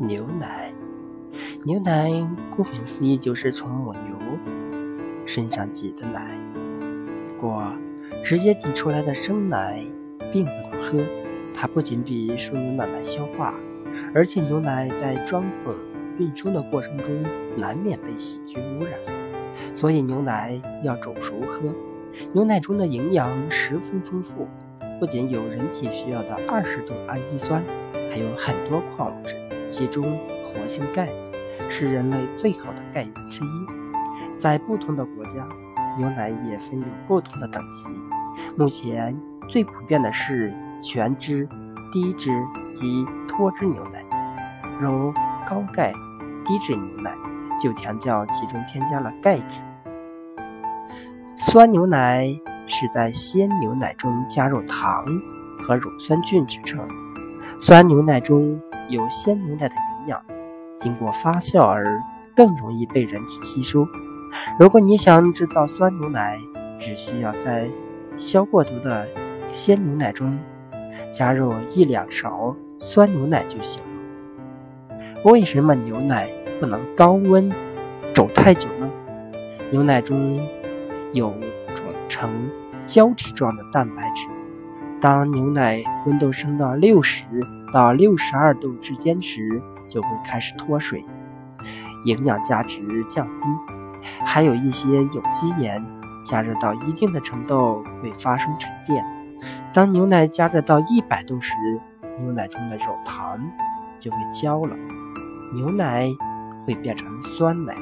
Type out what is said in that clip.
牛奶，牛奶顾名思义就是从母牛身上挤的奶。不过，直接挤出来的生奶并不能喝，它不仅比输牛奶难消化，而且牛奶在装桶运输的过程中难免被细菌污染，所以牛奶要煮熟喝。牛奶中的营养十分丰富，不仅有人体需要的二十种氨基酸，还有很多矿物质。其中，活性钙是人类最好的钙源之一。在不同的国家，牛奶也分有不同的等级。目前最普遍的是全脂、低脂及脱脂牛奶。如高钙低脂牛奶就强调其中添加了钙质。酸牛奶是在鲜牛奶中加入糖和乳酸菌制成。酸牛奶中。有鲜牛奶的营养，经过发酵而更容易被人体吸收。如果你想制造酸牛奶，只需要在消过毒的鲜牛奶中加入一两勺酸牛奶就行了。为什么牛奶不能高温煮太久呢？牛奶中有种呈胶体状的蛋白质，当牛奶温度升到六十。到六十二度之间时，就会开始脱水，营养价值降低。还有一些有机盐，加热到一定的程度会发生沉淀。当牛奶加热到一百度时，牛奶中的乳糖就会焦了，牛奶会变成酸奶。